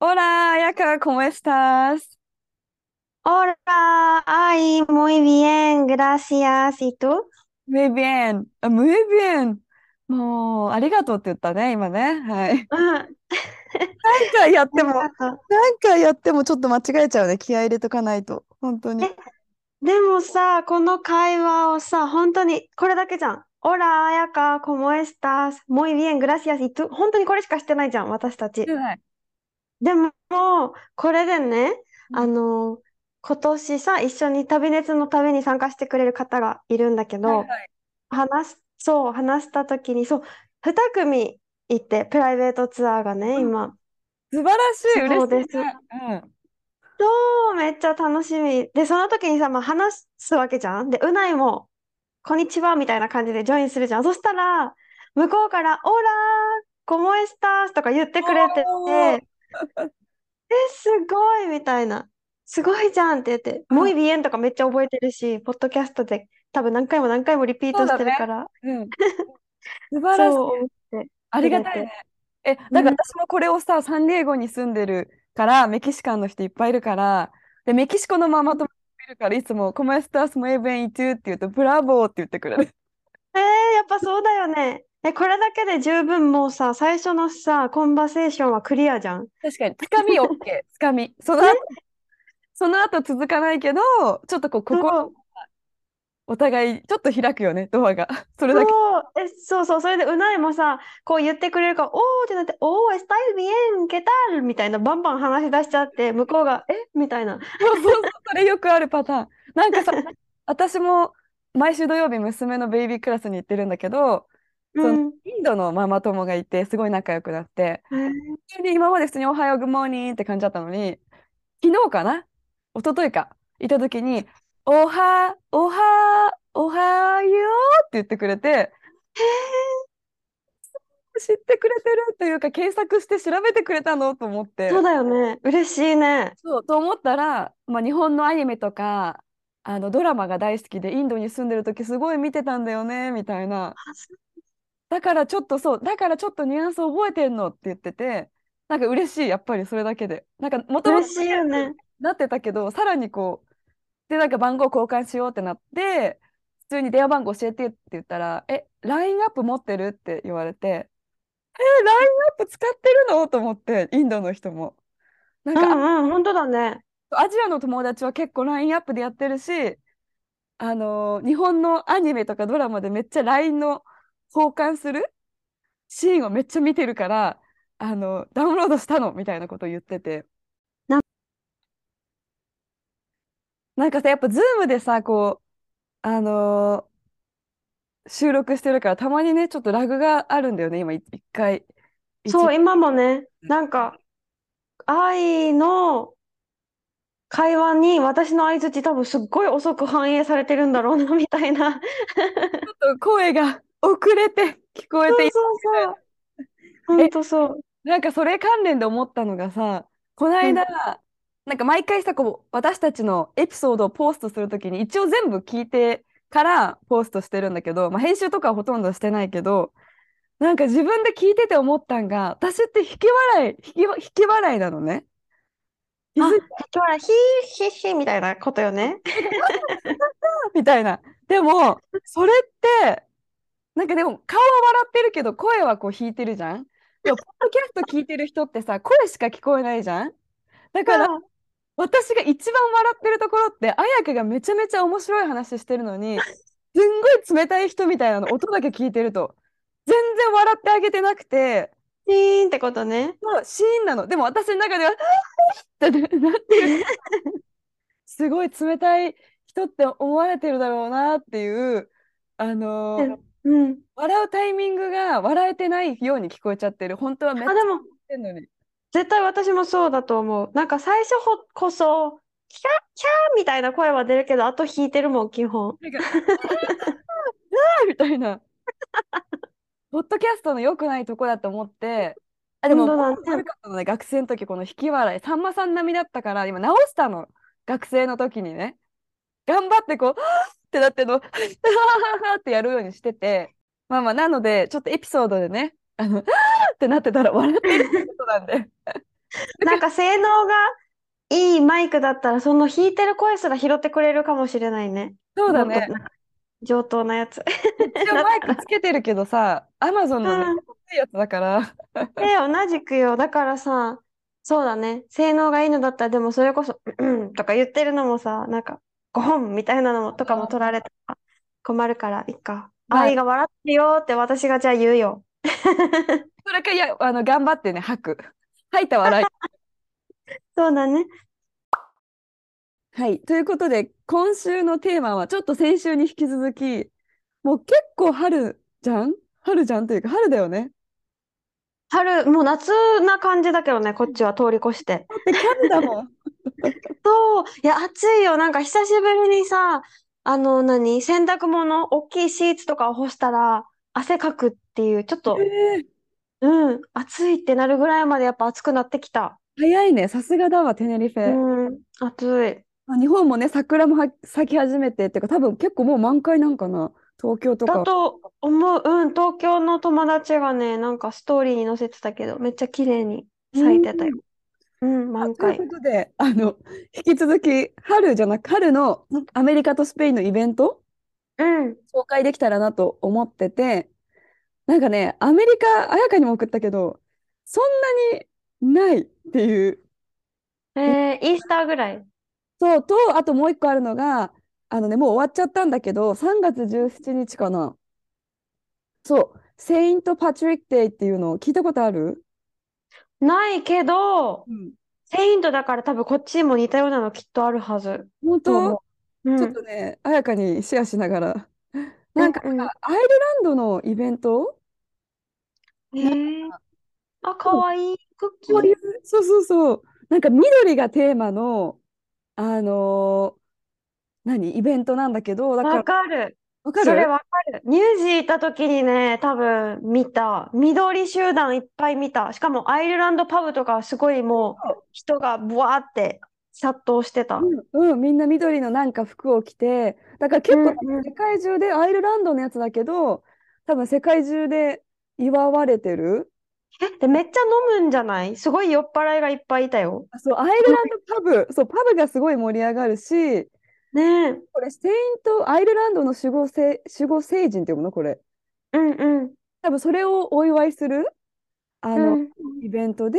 Hola, Ayaka, ¿cómo estás? Hola, ay, muy bien, gracias. ¿Y tú? Muy bien. Ah, Muy bien. もう、ありがとうって言ったね、今ね。はい。うん何回やっても、ありがとう何回やってもちょっと間違えちゃうね。気合い入れとかないと。本当に。えでもさ、この会話をさ、本当にこれだけじゃん。Hola, あやか、¿cómo estás? Muy bien, gracias. ¿Y tú? 本当にこれしかしてないじゃん、私たち。はいでも、これでね、うんあの、今年さ、一緒に旅熱の旅に参加してくれる方がいるんだけど、はいはい話す、そう、話した時に、そう、2組いて、プライベートツアーがね、うん今。素晴らしい、嬉そうです。そう、めっちゃ楽しみ。で、その時にさ、まあ、話すわけじゃん？で、うないも、こんにちは、みたいな感じでジョインするじゃん？そしたら、向こうから、オラー、コモエスタースとか言ってくれておーて、え、すごいみたいな。すごいじゃんって言って、うんもうイビエンとかめっちゃ覚えてるし、ポッドキャストで多分何回も何回もリピートしてるから、うん。素晴らしい。ありがたいね。え、だから私もこれをさ、サンディエゴに住んでるから、メキシカンの人いっぱいいるから、で、メキシコのママ友もいるから、いつも、コメスタスもエベンイトゥって言うと、ブラボーって言ってくれる。えー、やっぱそうだよね。え、これだけで十分もうさ、最初のさ、コンバセーションはクリアじゃん。確かに、つかみ OK、つかみ。その後、その後続かないけど、ちょっとこう、心、そうお互い、ちょっと開くよね、ドアが。それだけ。そう、え、そうそう、それでうないもさ、こう言ってくれるから、おーってなって、おー、está bien, ¿qué tal? みたいな、バンバン話し出しちゃって、向こうが、え？みたいな。そうそうそう、それよくあるパターン。なんかさ、私も毎週土曜日、娘のベイビークラスに行ってるんだけど、そのうん。インドのママ友がいて、すごい仲良くなって、えー普通に今まで普通におはよう、グッモーニングって感じだったのに、昨日かな？一昨日か、いた時に、おは、おは、おはようって言ってくれて、知ってくれてるというか、検索して調べてくれたのと思って、そうだよね。嬉しいね。そう、と思ったら、まあ、日本のアニメとか、あのドラマが大好きで、インドに住んでる時すごい見てたんだよね、みたいな。だからちょっとそう、だからちょっとニュアンス覚えてんのって言ってて、なんか嬉しい、やっぱりそれだけで。なんかもともと嬉しいよね。なってたけど、さらにこう、で、なんか番号交換しようってなって、普通に電話番号教えてって言ったら、え、LINE アップ持ってるって言われて、え、LINE アップ使ってるの？と思って、インドの人も。なんうか、んうん、本当だね。アジアの友達は結構 LINE アップでやってるし、あの日本のアニメとかドラマでめっちゃ LINE の交換する？シーンをめっちゃ見てるから、あのダウンロードしたのみたいなことを言ってて。ななんかさ、やっぱ Zoom でさ、こう、あの収録してるから、たまにね、ちょっとラグがあるんだよね、今、い一回。一そう、今もね、なんか、愛の会話に私の相槌多分すっごい遅く反映されてるんだろうな、みたいな。ちょっと声が遅れて聞こえていそうそう。本当そう。なんかそれ関連で思ったのがさ、この間、なんか毎回さ、こう、私たちのエピソードをポストするときに、一応全部聞いてからポストしてるんだけど、まあ、編集とかはほとんどしてないけど、なんか自分で聞いてて思ったんが、私って引き笑い、引きわ、引き笑いなのね。気あ、づい今日はヒーヒーヒーみたいなことよね。みたいな。でも、それって、なんかでも顔は笑ってるけど、声はこう弾いてるじゃん？でも、ポッドキャスト聞いてる人ってさ、声しか聞こえないじゃん？だから、あ私が一番笑ってるところって、綾香がめちゃめちゃ面白い話してるのに、すんごい冷たい人みたいなの、音だけ聞いてると、全然笑ってあげてなくて、シーンってことね。そうシーンなの。でも私の中では、ってなってる。すごい冷たい人って思われてるだろうなっていう、あのーううん。笑うタイミングが笑えてないように聞こえちゃってる。本当はめっちゃあ、でも、笑ってんのに。絶対私もそうだと思う。なんか最初ほこそ、キャーキャーみたいな声は出るけど、あと弾いてるもん、基本。なんか、みたいな。ポッドキャストの良くないとこだと思って、あ、でも、ね学生の時、この引き笑い、さんまさん並みだったから、今直したの。学生の時にね。頑張ってこう、ってなってんの、はぁはぁはぁってやるようにしてて、まあまあ、なので、ちょっとエピソードでね、あの、はぁってなってたら笑ってるってことなんで。なんか性能がいいマイクだったら、その弾いてる声すら拾ってくれるかもしれないね。そうだね上等なやつ。一応マイクつけてるけどさ、アマゾンのね、やつだから、え、同じくよ。だからさ、そうだね。性能がいいのだったら、でもそれこそ、とか言ってるのもさ、なんか、ゴホンみたいなのもとかも取られたら困るから、いっか。まあ愛が笑ってるよって私がじゃあ言うよ。それか、いや、あの、頑張ってね、吐く。吐いた笑い。そうだね。はい。ということで、今週のテーマは、ちょっと先週に引き続き、もう結構春じゃん？春じゃんというか、春だよね。春、もう夏な感じだけどね、こっちは通り越して。だって春だもん。そう、いや、暑いよ。なんか久しぶりにさ、あの、何、洗濯物、大きいシーツとかを干したら、汗かくっていう、ちょっと、えーうん、暑いってなるぐらいまでやっぱ暑くなってきた。早いね。さすがだわ、テネリフうェ。ん、暑い。まあ日本もね、桜もは咲き始めて、っていうか、多分結構もう満開なんかな？東京とか。だと思う。うん、東京の友達がね、なんかストーリーに載せてたけど、めっちゃ綺麗に咲いてたよ。うん、満という開。ことで、あの、引き続き、春じゃなく、春のアメリカとスペインのイベント？うん、紹介できたらなと思ってて、なんかね、アメリカ、綾香にも送ったけど、そんなにないっていう。えー、イースターぐらい。そうと、あともう一個あるのが、あのね、もう終わっちゃったんだけど、3月17日かな。そう、セイント・パトリック・デイっていうのを聞いたことある？ないけど、うん。セイントだから多分こっちにも似たようなのきっとあるはず。本当？ちょっん。とね、綾香にシェアしながら。なんか、アイルランドのイベント？えー、あ、かわいい。クッキー。そうそうそう。なんか緑がテーマの、あのー何？イベントなんだけど、だかわら、かる。わかる？それわかる。ニュージー行った時にね、多分見た。緑集団いっぱい見た。しかもアイルランドパブとかすごいもう人がブワーって殺到してた。うん、うん、みんな緑のなんか服を着て、だから結構世界中で、アイルランドのやつだけど、多分世界中で祝われてる。え、で、めっちゃ飲むんじゃない？すごい酔っ払いがいっぱいいたよ。あそう、アイルランドパブ、そう、パブがすごい盛り上がるし、ねえ。これ、セイント、アイルランドの守護聖、守護聖人っていうの？これ。うんうん。多分それをお祝いする、あの、うんイベントで、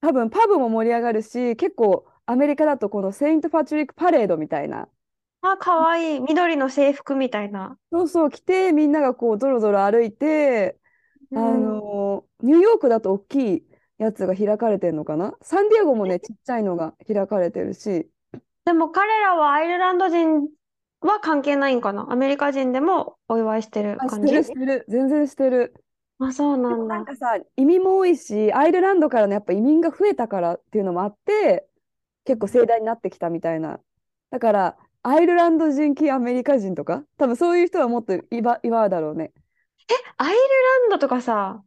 多分パブも盛り上がるし、結構アメリカだとこのセイント・パトリック・パレードみたいな、あ、かわいい。緑の制服みたいな。そうそう着て、みんながこう、ぞろぞろ歩いて、あうんの、ニューヨークだと大きいやつが開かれてるのかな？サンディエゴもね、ちっちゃいのが開かれてるし、でも彼らはアイルランド人は関係ないんかな？アメリカ人でもお祝いしてるあ、し感じ？てる、してる、全然してる。あ、そうなんだ。なんかさ、移民も多いし、アイルランドからのやっぱ移民が増えたからっていうのもあって、結構盛大になってきたみたいな。だから、アイルランド人系アメリカ人とか、多分そういう人はもっと祝祝うだろうね。アイルランドとかさ、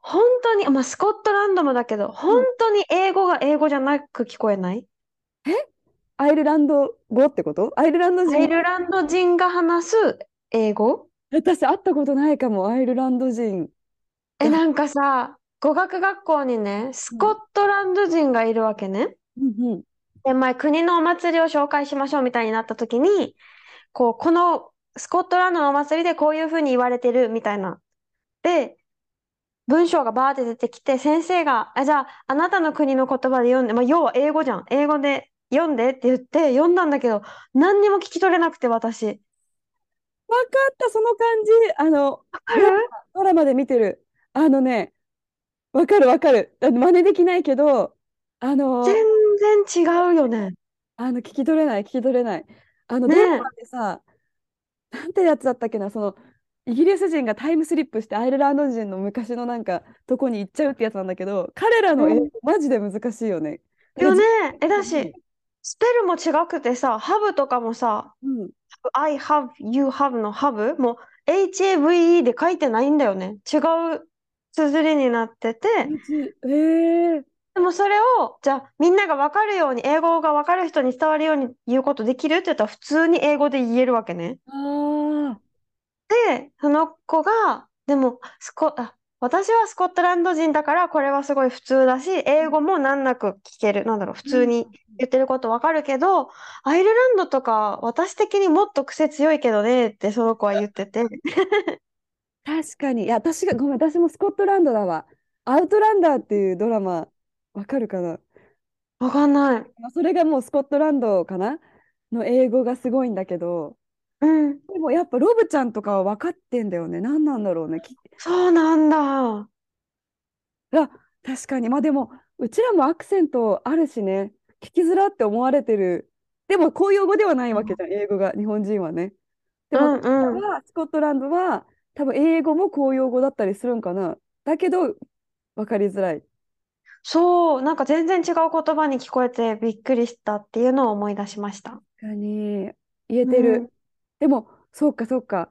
本当に、まあ、スコットランドもだけど、本当に英語が英語じゃなく聞こえない？アイルランド語ってこと？アイルランドアイ人、ルランド人が話す英語？私会ったことないかも、アイルランド人。え、なんかさ、語学学校にね、スコットランド人がいるわけね。うんうん。で、前、国のお祭りを紹介しましょうみたいになった時に、こう、このスコットランドのお祭りでこういうふうに言われてるみたいな。で、文章がバーって出てきて、先生が、あ、じゃあ、あなたの国の言葉で読んで、まあ、要は英語じゃん。英語で読んでって言って、読んだんだけど、何にも聞き取れなくて、私。わかった、その感じ。あの、わかる？ドラマで見てる。あのね、わかるわかる。真似できないけど、あの、全然違うよね。あの聞き取れない、聞き取れない。あの、ねえドラマでさ、なんてやつだったっけな、その、イギリス人がタイムスリップしてアイルランド人の昔のなんかとこに行っちゃうってやつなんだけど彼らの英語うんマジで難しいよね。よね。え、だうんし、スペルも違くてさ、ハブとかもさ、うん、I have, you have のハブもう HAVE で書いてないんだよね。違う綴りになってて、えー、でもそれを、じゃあみんなが分かるように、英語が分かる人に伝わるように言うことできるって言ったら普通に英語で言えるわけね。あで、その子が、でもスコ、あ、私はスコットランド人だからこれはすごい普通だし、英語も難なく聞ける。なんだろう、普通に言ってることわかるけど、アイルランドとか私的にもっと癖強いけどねってその子は言ってて。確かにいや私がごめん私もスコットランドだわ。アウトランダーっていうドラマわかるかな？わかんない。まあそれがもうスコットランドかな？の英語がすごいんだけどうん。でもやっぱロブちゃんとかは分かってんだよね。何なんだろうね。きそうなんだ。あ確かに。まあでもうちらもアクセントあるしね。聞きづらって思われてる。でも公用語ではないわけじゃん英語が日本人はね。でもうんうん。はスコットランドは多分英語も公用語だったりするんかな。だけど分かりづらい。そう、なんか全然違う言葉に聞こえてびっくりしたっていうのを思い出しました。確かに。言えてる、うんでもそうかそうか。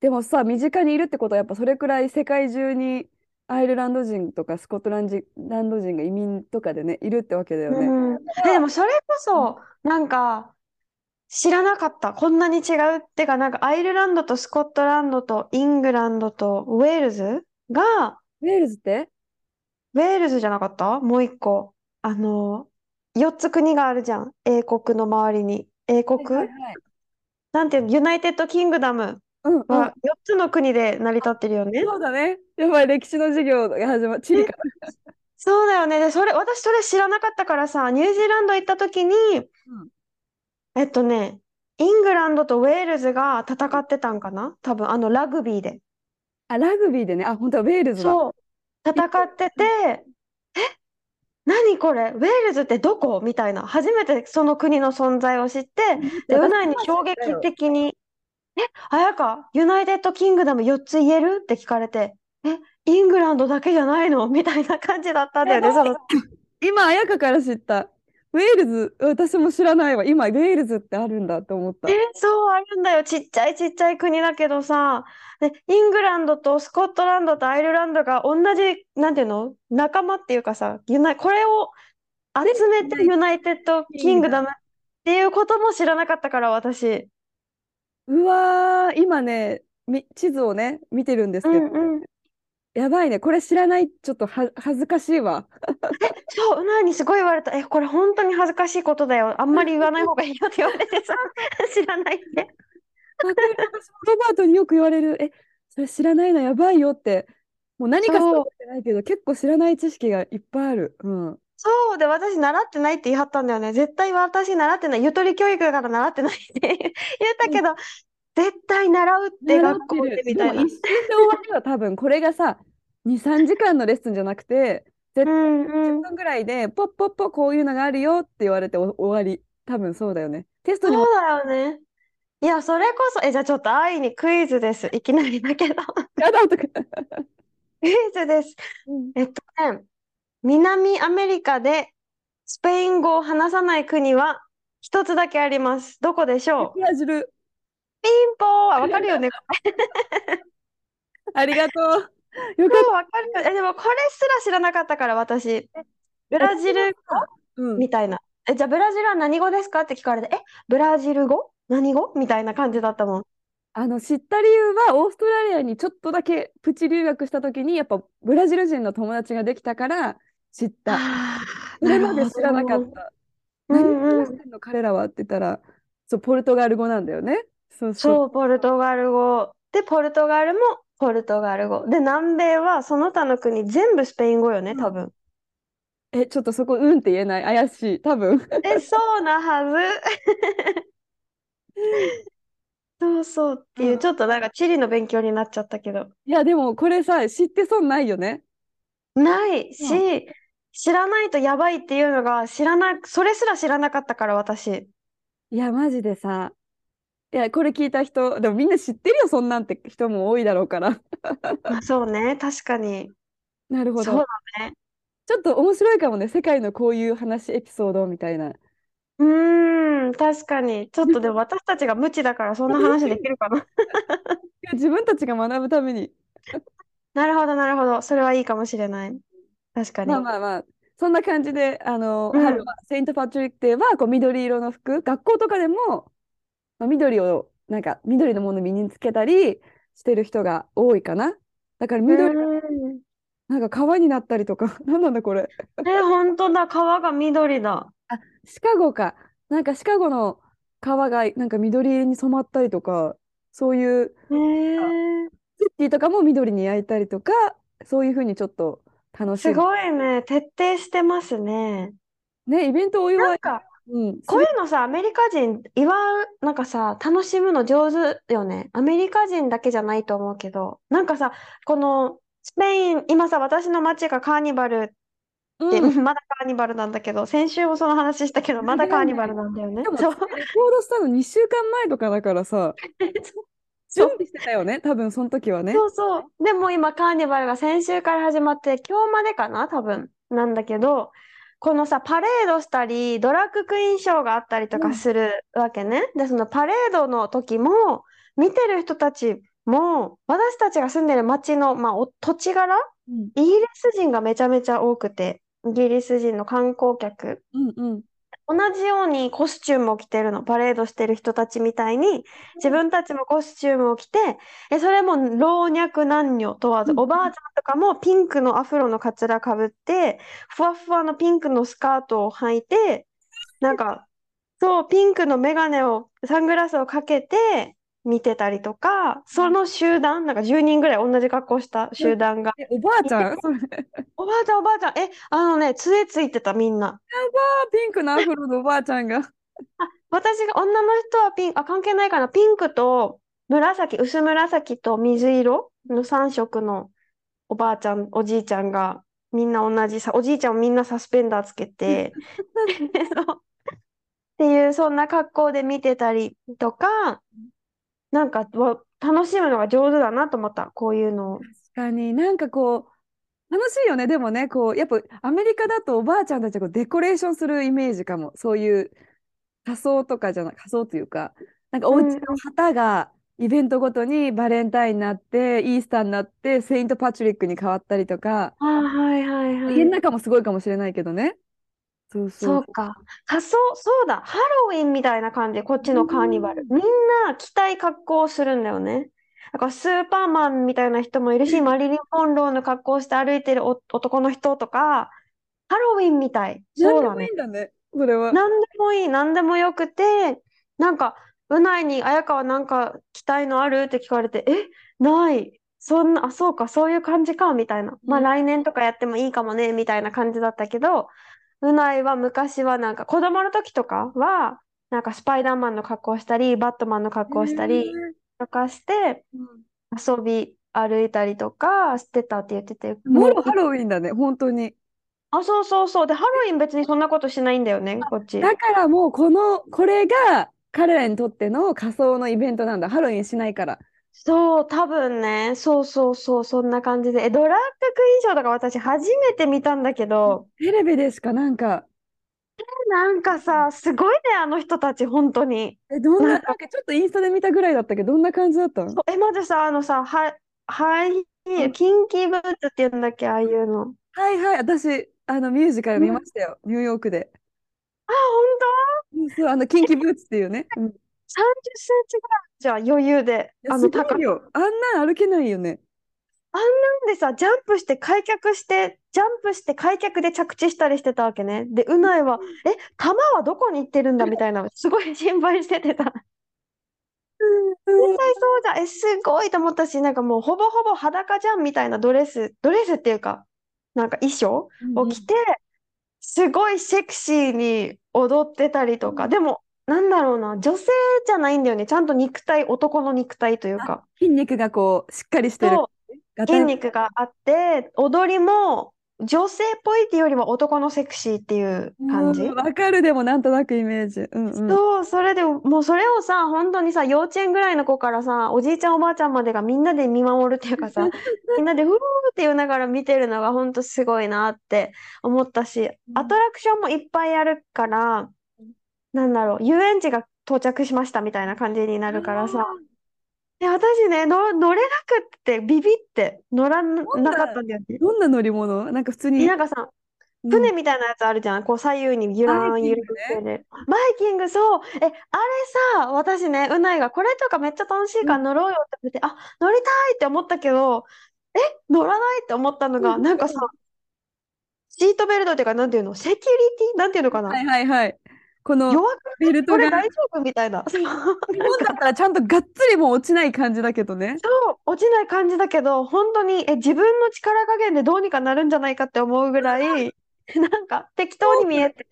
でもさ身近にいるってことはやっぱそれくらい世界中にアイルランド人とかスコットランジランド人が移民とかでねいるってわけだよね、うん、えでもそれこそなんか知らなかったこんなに違うってかなんかアイルランドとスコットランドとイングランドとウェールズがウェールズって？ウェールズじゃなかった？もう一個。あの4つ国があるじゃん。英国の周りに。英国？はいはいなんていうのユナイテッドキングダムうんうん。は4つの国で成り立ってるよね。そうだね。やばい歴史の授業が始まる地理かそうだよね。でそれ私それ知らなかったからさニュージーランド行った時にえっとね、イングランドとウェールズが戦ってたんかな？多分、あの、ラグビーで。あラグビーでね。あ本当はウェールズだ。そう、戦ってて、え、何これ？ウェールズってどこ？みたいな。初めてその国の存在を知って、で、うないに衝撃的に、え、綾香、ユナイテッドキングダム4つ言える？って聞かれて、え、イングランドだけじゃないの？みたいな感じだったんだよね、その。今綾香から知ったウェールズ私も知らないわ今ウェールズってあるんだって思ったえ、そう、あるんだよ。ちっちゃいちっちゃい国だけどさ、で、イングランドとスコットランドとアイルランドが同じ、なんていうの？仲間っていうかさ、ユナイ、これを集めてユナイテッドキングダムっていうことも知らなかったから、私。うわー今ねみ地図をね見てるんですうけど、んうん。やばいね。これ知らないちょっとは恥ずかしいわ。そう、うなにすごい言われた。え、これ本当に恥ずかしいことだよ。あんまり言わない方がいいよって言われてさ、知らないって。わかる。私もロバートによく言われる。えそれ知らないのやばいよって。もう何かしかそう覚えてないけど結構知らない知識がいっぱいある。うん。そう。で、私習ってないって言い張ったんだよね。絶対私習ってない。ゆとり教育だから習ってないって言ったけど、絶対習うって学校でみたいな一。瞬で終わ多分これがさ23時間のレッスンじゃなくて絶対うんう10ん。分ぐらいでポッポッポこういうのがあるよって言われてお終わり多分そうだよねテストにもそうだよね。いや、それこそ、え、じゃあちょっと愛にクイズです。いきなりだけど。やだとか、クイズです。えっとね、南アメリカでスペイン語を話さない国は一つだけあります。どこでしょう？ブラジルピンポーン。わかるよね。ありがとう。よかっそうわかる。よ。え、でもこれすら知らなかったから、私。ブラジル語？た、うん、みたいな。え、じゃあブラジルは何語ですかって聞かれて、え、ブラジル語？何語？みたいな感じだったもん。あの知った理由はオーストラリアにちょっとだけプチ留学した時にやっぱブラジル人の友達ができたから知った。あそれまで知らなかっど。た何話してんの？彼らはって言ったらそうポルトガル語なんだよねそうそうポルトガル語。で、ポルトガルもポルトガル語。で、南米はその他の国全部スペイン語よね、多分。えちょっとそこうんって言えない？怪しい多分え、そうなはず。そうそうっていうう、んちょっとなんか地理の勉強になっちゃったけど。いやでもこれさ知って損ないよねないし、知らないとやばいっていうのが知らな、それすら知らなかったから、私。いやマジでさいや、これ聞いた人、でもみんな知ってるよ、そんなんって人も多いだろうから。まあ、そうね、確かに。なるほそうど。だね。ちょっと面白いかもね、世界のこういう話、エピソードみたいな。うーん、確かに。ちょっとでも私たちが無知だからそんな話できるかな。自分たちが学ぶために。なるほど、なるほど。それはいいかもしれない。確かまあに。まあまあ、そんな感じで、あの、うん春は、セイント・パトリックデーはこう緑色の服、学校とかでも、まあ、緑を、なんか緑のもの身につけたりしてる人が多いかな。だから緑。なんか川になったりとか、なんなんだこれ。え、本当だ。川が緑だ。シカゴか。なんかシカゴの川がなんか緑色に染まったりとか、そういうへえ。クッキーとかも緑に焼いたりとか、そういうふうにちょっと楽しすむ。ごいね。徹底してますね。ね、イベントお祝い、なんか、うん、こういうのさ、アメリカ人、祝う、なんかさ、楽しむの上手よね。アメリカ人だけじゃないと思うけど、なんかさ、このスペイン、今さ、私の街がカーニバルって、うん、まだカーニバルなんだけど、先週もその話したけど、まだカーニバルなんだよね。でも、レそう。コードしたの2週間前とかだからさ、準備してたよね、多分その時はね。そうそう。でも今、カーニバルが先週から始まって、今日までかな、多分。なんだけど、このさ、パレードしたり、ドラッグクイーンショーがあったりとうんかするわけね。で、そのパレードの時も、見てる人たちも、私たちが住んでる街の、まあ、お土地柄うん、イギリス人がめちゃめちゃ多くて、イギリス人の観光客。うん、うん。同じようにコスチュームを着てるの。パレードしてる人たちみたいに、自分たちもコスチュームを着て、え、それも老若男女問わず、うんおばあちゃんとかもピンクのアフロのカツラかぶって、ふわふわのピンクのスカートを履いて、なんか、そう、ピンクのメガネを、サングラスをかけて見てたりとか、その集団、なんか10人ぐらい同じ格好した集団が、え、おばあちゃん？おばあちゃんおばあちゃん、え、あのね、杖ついてたみんな。ピンクのアフロのおばあちゃんが。私が女の人はピン、あ、関係ないかな。ピンクと紫、薄紫と水色の3色のおばあちゃん、おじいちゃんがみんな同じさ、おじいちゃんもみんなサスペンダーつけて、っていう、そんな格好で見てたりとか、なんかわ楽しむのが上手だなと思った、こういうのを。確かになんかこう、楽しいよね。でもね、こう、やっぱアメリカだとおばあちゃんたちがこうデコレーションするイメージかも。そういう仮装とかじゃない、仮装というか、なんかお家の旗がイベントごとにバレンタインになって、イースターになって、セイント・パトリックに変わったりとか、あ、はいはいはい。家の中もすごいかもしれないけどね。そうそそうう。か。仮装、そうだ。ハロウィンみたいな感じで、こっちのカーニバル。みんな着たい格好をするんだよね。だからスーパーマンみたいな人もいるし、マリリン・モンローの格好をして歩いてるお男の人とか、ハロウィンみたい。何でもそうだね。いいんだね、それは。何でもいい、何でもよくて、なんか、うないに、綾川なんか着たいのある？って聞かれて、え、ない。そんな、あ、そうか、そういう感じか、みたいな。まあうん来年とかやってもいいかもね、みたいな感じだったけど、うないは昔はなんか子供の時とかは、なんかスパイダーマンの格好したり、バットマンの格好したりとかして、遊び歩いたりとかしてたって言ってて、もうハロウィンだね、本当に。あ、そうそうそう。で、ハロウィン別にそんなことしないんだよね、こっち。だからもうこの、これが彼らにとっての仮装のイベントなんだ。ハロウィンしないから。そう、多分ね、そうそうそう、そんな感じで。え、ドラッグクイーンショーとか私初めて見たんだけど、テレビでしか？なんか、なんかさ、すごいね、あの人たち、本当に。え、どんな、ななんんかちょっとインスタで見たぐらいだったけど、どんな感じだったの？そうえ、まずさ、あのさ、は、ハイヒール、キンキーブーツって言うんだっけ、ああいうの。はいはい、私、あのミュージカル見ましたよ、ニューヨークで。あ、本そう、あの、キンキブーツっていうね。うん、い当 ?30 センチぐらいじゃん、余裕で。や、あの、高いよ。あんなん歩けないよね。なんでさ、ジャンプして開脚して、ジャンプして開脚で着地したりしてたわけね。で、うないは、え、球はどこに行ってるんだみたいな、すごい心配しててた。絶対そうじゃん。え、すごいと思ったし、なんかもうほぼほぼ裸じゃんみたいなドレス、ドレスっていうか、なんか衣装を着て、すごいセクシーに踊ってたりとか、うんでも、なんだろうな、女性じゃないんだよね。ちゃんと肉体、男の肉体というか。筋肉がこう、しっかりしてる。そう筋肉があって、踊りも女性っぽいっていうよりも男のセクシーっていう感じうんわかる、でもなんとなくイメージ。うんうん。そう、それでもうそれをさ、本当にさ、幼稚園ぐらいの子からさ、おじいちゃんおばあちゃんまでがみんなで見守るっていうかさ、みんなでふーって言いながら見てるのが本当すごいなって思ったし、アトラクションもいっぱいあるから、なんだろう、遊園地が到着しましたみたいな感じになるからさ、で、私ね、乗、乗れなくってビビって乗らなかったんだよね。どんな乗り物？なんか普通えに。なんかさ、うん船みたいなやつあるじゃん。こう左右にギュラーン揺れてて。バイキング、そう。え、あれさ、私ね、うないがこれとかめっちゃ楽しいから乗ろうよって言って、あ、乗りたいって思ったけど、え、乗らないって思ったのが、うんなんかさ、シートベルトっていうか、なんていうの、セキュリティ？なんていうのかな？はいはいはい。この弱くベルトがこれ大丈夫みたいな。日本だったらちゃんとがっつりもう落ちない感じだけどね。そう、落ちない感じだけど、本当に、え、自分の力加減でどうにかなるんじゃないかって思うぐらい、なんか適当に見えて、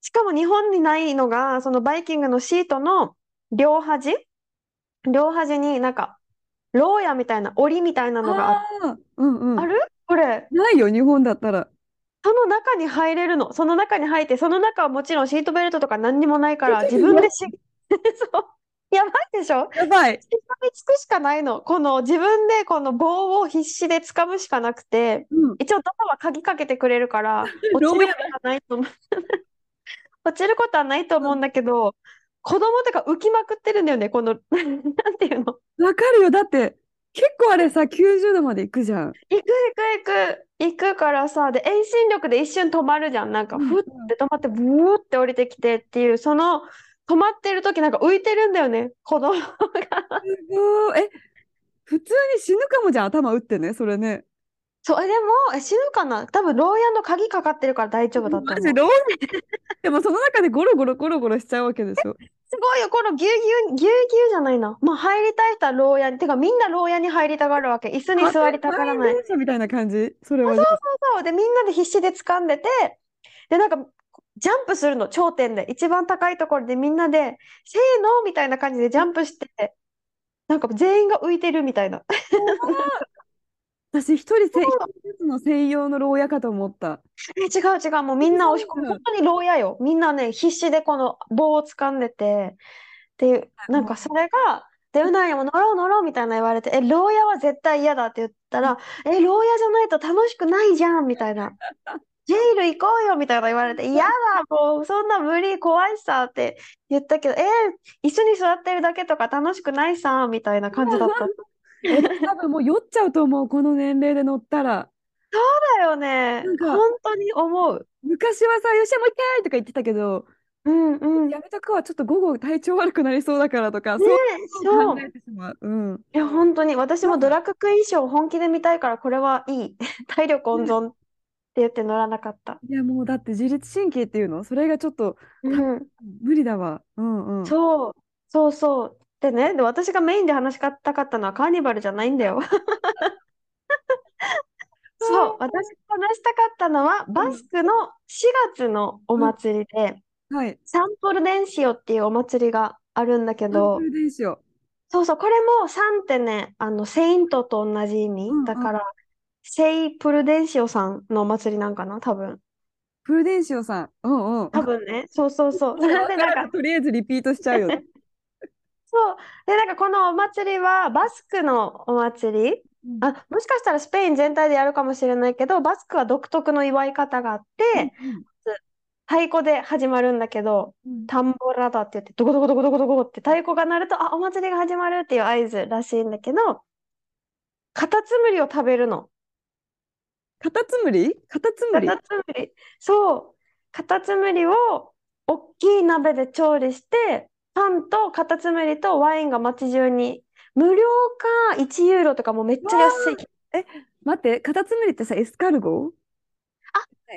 しかも日本にないのが、そのバイキングのシートの両端、両端になんか、牢屋みたいな、檻みたいなのがあ、うんうん。ある？これ、ないよ、日本だったら。その中に入れるの。その中に入って、その中はもちろんシートベルトとか何にもないから、自分でし、そう。やばいでしょ？やばい。しがみつくしかないの。この自分でこの棒を必死で掴むしかなくて、うん。一応ドアは鍵かけてくれるから、落ちることはないと思う。落ちることはないと思うんだけど、子供とか浮きまくってるんだよね、この、なんていうの？わかるよ。だって、結構あれさ、90度まで行くじゃん。行く行く行く、行くからさ、で、遠心力で一瞬止まるじゃん。なんか、うんふって止まって、ブーって降りてきてっていう、その、止まってる時なんか浮いてるんだよね、子供が。すごい。え、普通に死ぬかもじゃん、頭打ってね、それね。そう、えでも、え死ぬかな多分、牢屋の鍵かかってるから大丈夫だと思う。マジどう でもその中でゴロゴロゴロゴロしちゃうわけでしょ？すごいよ、このぎゅうぎゅう、ぎゅうぎゅうじゃないな。まあ、入りたい人は牢屋に、てか、みんな牢屋に入りたがるわけ。椅子に座りたがらない。満員電車みたいな感じ？それは。そうで、みんなで必死で掴んでて、で、なんか、ジャンプするの、頂点で。一番高いところでみんなで、せーのみたいな感じでジャンプして、なんか全員が浮いてるみたいな。私一人せ一つの専用の牢屋かと思った。え、違う違う、もうみんな押し込む。うん本当に牢屋よ。みんなね、必死でこの棒を掴んでて、っていう、なんかそれが、で、うなやも乗ろう乗ろうみたいな言われて、え、牢屋は絶対嫌だって言ったら、え、牢屋じゃないと楽しくないじゃんみたいな。ジェイル行こうよみたいな言われて、嫌だ、もうそんな無理、怖いさって言ったけど、え椅子に座ってるだけとか楽しくないさ、みたいな感じだった。え、多分もう酔っちゃうと思う、この年齢で乗ったら。だよねなん。か本当に思う。昔はさ、よっしゃ、もう一回とか言ってたけど、うんうん。ねやめとくわ、ちょっと午後体調悪くなりそうだからとか、そうえ、いうことそうを考。えてしまう。うん。いや、本当に私もドラッグクイーンショーを本気で見たいから、これはいい。体力温存って言って乗らなかった。いや、もうだって自律神経っていうの？それがちょっとうん、無理だわ。うんうん。そう、そうそう。でね、で、私がメインで話したかったのはカーニバルじゃないんだよ。そう、私が話したかったのは、バスクの4月のお祭りで、はい。サンポルデンシオっていうお祭りがあるんだけサンど。そうそう、これもサンってね、あの、セイントと同じ意味。うんうんだから、セイプルデンシオさんのお祭りなんかな、多分。プルデンシオさん。うんうん。多分ね。そうそうそう。わなんで、なんか、とりあえずリピートしちゃうよね。そう。で、なんかこのお祭りは、バスクのお祭り？あ、もしかしたらスペイン全体でやるかもしれないけど、バスクは独特の祝い方があって、太鼓で始まるんだけど、うんタンボラダって言って、ドコドコドコドコドコって太鼓が鳴ると、あ、お祭りが始まるっていう合図らしいんだけど、カタツムリを食べるの。カタツムリ？カタツムリ？カタツムリ。そう。カタツムリを大きい鍋で調理して、パンとカタツムリとワインが街中に無料か1ユーロとかもめっちゃ安い。待って、カタツムリってさ、エスカルゴ？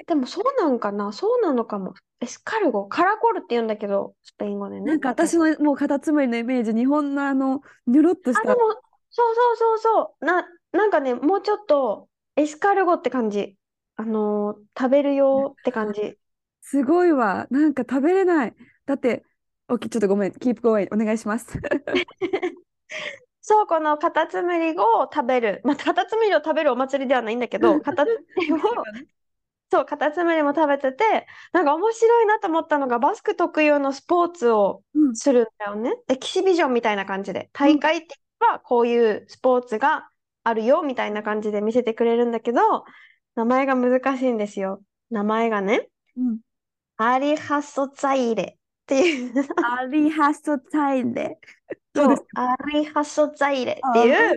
でもそうなんかなそうなのかも。エスカルゴ、カラコルって言うんだけど、スペイン語でね。なんか私のもうカタツムリのイメージ、日本のあの、ニョロっとしあ、でたも、そうそうそうそう。な、なんかね、もうちょっとエスカルゴって感じ。あのー食べるよって感じ。すごいわ。なんか食べれない。だって、オッケー、ちょっとごめん、キープゴーイン、お願いします。そう、このカタツムリを食べる。まあ、カタツムリを食べるお祭りではないんだけど、カタツムリをそう、カタツムリも食べてて、なんか面白いなと思ったのが、バスク特有のスポーツをうんするんだよね。エキシビジョンみたいな感じで。大会って言えばこういうスポーツがあるよみたいな感じで見せてくれるんだけど、名前が難しいんですよ。名前がね、うん。アリハソツァイレっていう、アリハストタイレ。どうでアリハソツァイレっていう、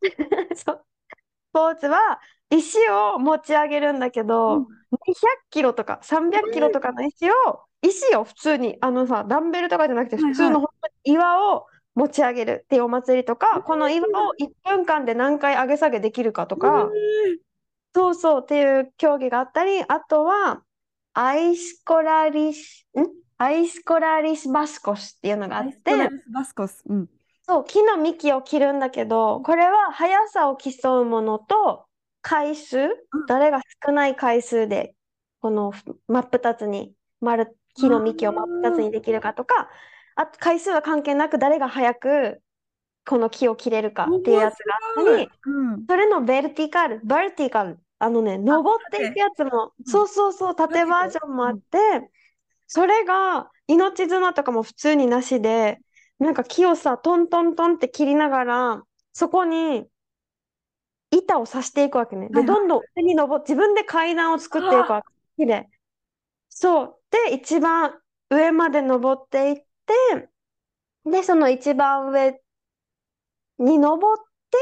そう。スポーツは石を持ち上げるんだけど、200キロとか300キロとかの石を、石を普通に、あのさ、ダンベルとかじゃなくて、普通の岩を持ち上げるっていうお祭りとか、この岩を1分間で何回上げ下げできるかとか、そうそうっていう競技があったり、あとは、アイスコラリス、ん？アイスコラリスバスコスっていうのがあってアイスコ、ラリスバスコス。うん。そう、木の幹を切るんだけど、これは速さを競うものと回数、誰が少ない回数で、この真っ二つに丸、木の幹を真っ二つにできるかとか、あと回数は関係なく誰が早くこの木を切れるかっていうやつがあったり、うん。それのベルティカル、バルティカル、あのね、登っていくやつも、うんそうそうそう、縦バージョンもあって、それが命綱とかも普通になしで、なんか木をさ、トントントンって切りながら、そこに板を刺していくわけね。で、どんどん上に登っ、自分で階段を作っていくわけで。そう。で、一番上まで登っていって、で、その一番上に登って、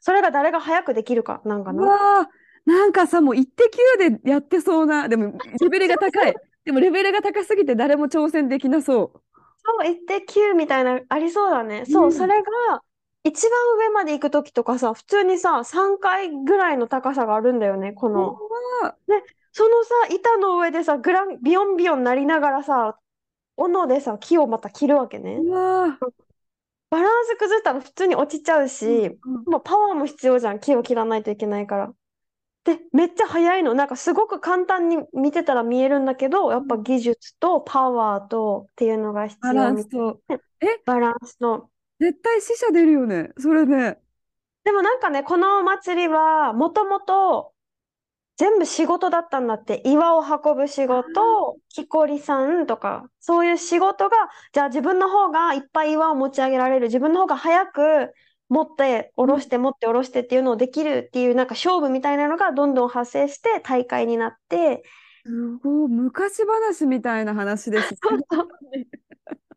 それが誰が早くできるかなんかうな。わーなんかさ、もうイッテ Q でやってそうな、でもレベルが高い。でもレベルが高すぎて誰も挑戦できなそう。そう、イッテ Q みたいな、ありそうだね。そうう、んそれが、一番上まで行くときとかさ、普通にさ、3階ぐらいの高さがあるんだよね、この。うわそのさ、板の上でさ、グラン、ビヨンビヨンなりながらさ、斧でさ、木をまた切るわけね。バランス崩したら普通に落ちちゃうし、うんもうパワーも必要じゃん、木を切らないといけないから。で、めっちゃ速いの。なんかすごく簡単に見てたら見えるんだけど、やっぱ技術とパワーとっていうのが必バラ要みンスと。バランスと。絶対死者出るよね。それね。でもなんかね、このお祭りは、もともと全部仕事だったんだって。岩を運ぶ仕事、木こりさんとか、そういう仕事が、じゃあ自分の方がいっぱい岩を持ち上げられる、自分の方が早く持って、下ろして、持って、下ろしてっていうのをできるっていう、なんか勝負みたいなのがどんどん発生して大会になって、すごい昔話みたいな話です。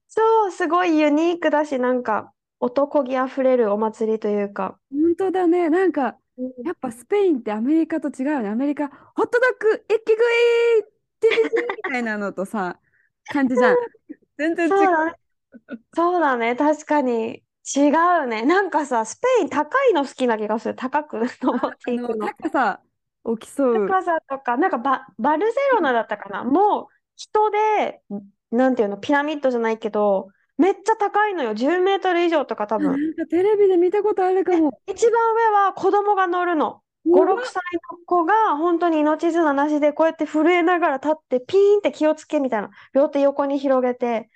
そう、すごいユニークだし、なんか男気あふれるお祭りというか。本当だね。なんか、やっぱスペインってアメリカと違うよね。アメリカ、ホットドッグ、一気食い、ティティティみたいなのとさ、感じじゃん。全然違う。そうだね。確かに。違うね。なんかさ、スペイン高いの好きな気がする。高く登っていくの。高さを競う。高さとか、なんかバ、バルセロナだったかな。もう人で、なんていうの、ピラミッドじゃないけど、めっちゃ高いのよ。10メートル以上とか多あな分。んかテレビで見たことあるかも。一番上は子供が乗るの。5、うわ6歳の子が本当に命綱なしでこうやって震えながら立ってピーンって気をつけみたいな。両手横に広げて、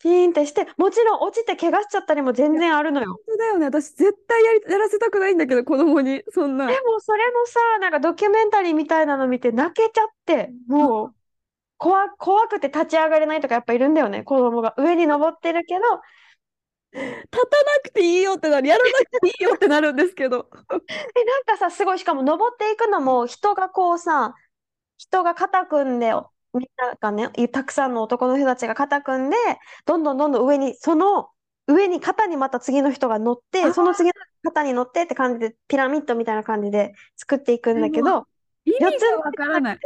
ピーンってして、もちろん落ちて怪我しちゃったりも全然あるのよ。本当だよね。私絶対やり、やらせたくないんだけど、子供に、そんな。でもそれのさ、なんかドキュメンタリーみたいなの見て泣けちゃって、もう怖、怖くて立ち上がれないとかやっぱいるんだよね、子供が。上に登ってるけど、立たなくていいよってなる。やらなくていいよってなるんですけど。え、なんかさ、すごい、しかも登っていくのも人がこうさ、人が肩組んで、みんながね、たくさんの男の人たちが肩組んで、どんどんどんどん上に、その上に肩にまた次の人が乗って、その次の肩に乗ってって感じで、ピラミッドみたいな感じで作っていくんだけど、意四つ味がわからない。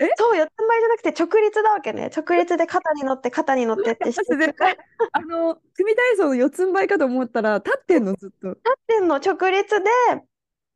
え？そう、四つん這いじゃなくて直立だわけね。直立で肩に乗って肩に乗ってってして あの、組体操の四つん這いかと思ったら、立ってんの、ずっと。立ってんの直立で、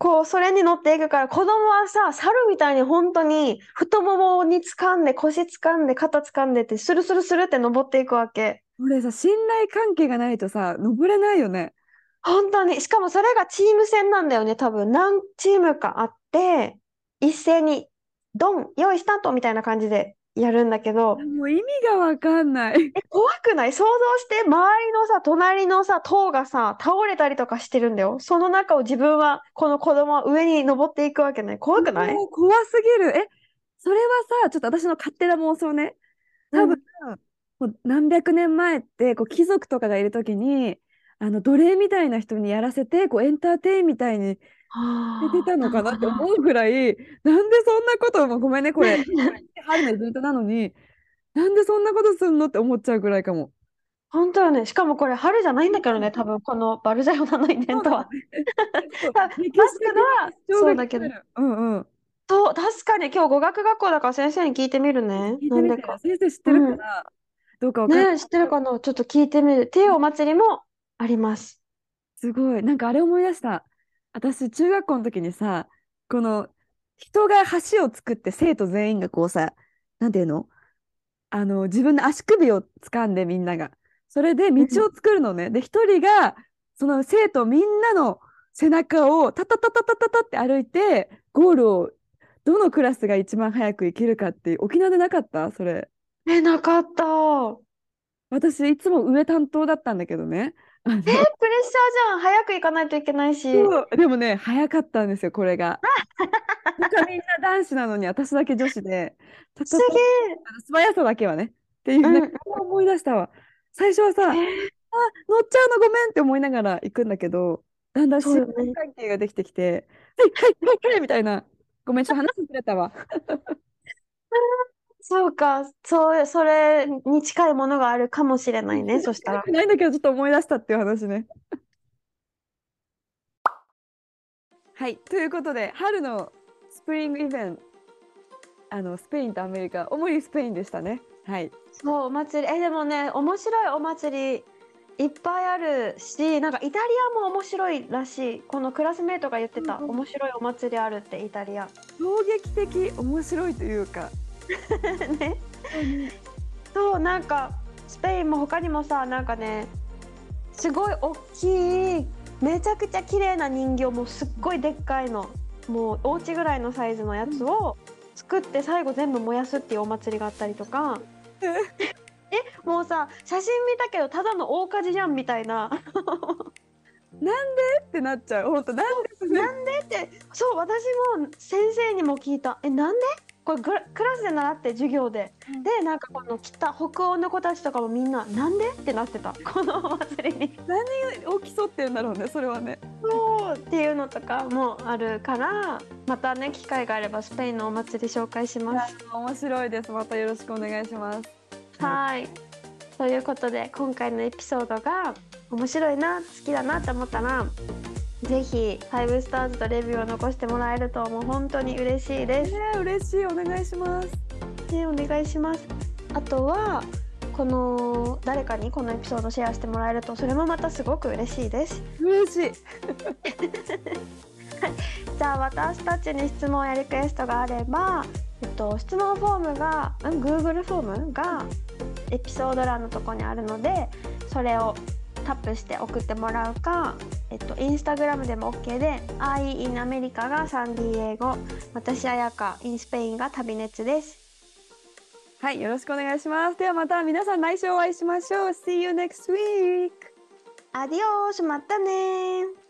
こう、それに乗っていくから、子供はさ、猿みたいに本当に太ももに掴んで、腰掴んで、肩掴んでって、スルスルスルって登っていくわけ。これさ、信頼関係がないとさ、登れないよね。本当に。しかもそれがチーム戦なんだよね、多分。何チームかあって、一斉に、ドン、用意スタートみたいな感じでやるんだけど、もう意味がわかんない。え、怖くない？想像して、周りのさ、隣のさ、塔がさ、倒れたりとかしてるんだよ。その中を自分は、この子供は上に登っていくわけね。怖くない？もう怖すぎる。え、それはさ、ちょっと私の勝手な妄想ね。多分、もう何百年前ってこう貴族とかがいるときにあの奴隷みたいな人にやらせてこうエンターテインみたいに出てたのかなって思うぐらいなんでそんなこともごめんねこれ 春のイベントなのになんでそんなことすんのって思っちゃうぐらいかも。本当よね。しかもこれ春じゃないんだけどね、多分このバルジャヨナのイベントは。マスクではそうだけど。うんうん。そう、確かに今日語学学校だから先生に聞いてみるね。なんでか。先生知ってるから、どうかわかんないねえ、知ってるかなちょっと聞いてみる。っていうお祭りもあります。すごい。なんかあれ思い出した。私、中学校の時にさ、この人が橋を作って生徒全員がこうさ、なんていうの？あの、自分の足首を掴んでみんなが。それで道を作るのね。で、一人が、その生徒みんなの背中をタタタタタタタって歩いて、ゴールをどのクラスが一番早く行けるかっていう、沖縄でなかった？それ。え、なかった。私、いつも上担当だったんだけどね。え、プレッシャーじゃん。早く行かないといけないし。でもね、早かったんですよ、これが。他みんな男子なのに、私だけ女子で、不思議。素早さだけはね。っていう、うん思い出したわ。最初はさ、あ、え乗っちゃうのごめんって思いながら行くんだけど、だんだん信頼関係ができてきて、はい、はい、はい、はい、みたいな。ごめん、ちょっと話ずれたわ。そうか、そう、それに近いものがあるかもしれないね、そしたら。ないんだけど、ちょっと思い出したっていう話ね。はい、ということで、春のスプリングイベント、あのスペインとアメリカ、主にスペインでしたね。はい。そう、お祭り。え、でもね、面白いお祭りいっぱいあるし、なんかイタリアも面白いらしい。このクラスメートが言ってた、うんうん面白いお祭りあるってイタリア。衝撃的、面白いというか。ね。そう、なんかスペインも他にもさ、なんかね、すごい大きい、めちゃくちゃ綺麗な人形もすっごいでっかいの、もうお家ぐらいのサイズのやつを作って最後全部燃やすっていうお祭りがあったりとか。えもうさ写真見たけどただの大火事じゃんみたいなってなっちゃう。本当なんで？なんでってそう私も先生にも聞いたえなんで？これクラスで習って授業で、うんでなんかこの北北欧の子たちとかもみんななんで？ってなってた このお祭りにを競ってるんだろうね、それはね。そうっていうのとかもあるからまたね機会があればスペインのお祭り紹介します。面白いです。またよろしくお願いします。はい。ということで今回のエピソードが面白いな好きだなと思ったらぜひ5スターズとレビューを残してもらえるともう本当に嬉しいです。ね、嬉しい、お願いします。ね、お願いします。あとはこの誰かにこのエピソードシェアしてもらえるとそれもまたすごく嬉しいです。嬉しい。じゃあ私たちに質問やリクエストがあれば、えっと、質問フォームが、ん Google フォームがエピソード欄のとこにあるのでそれをタップして送ってもらうか、えっと、インスタグラムでも OK で「I in アメリカ」がサンディエゴ私あやか in スペインが旅熱です。はい、よろしくお願いします。ではまた皆さん来週お会いしましょう。See you next week! アディオースまたねー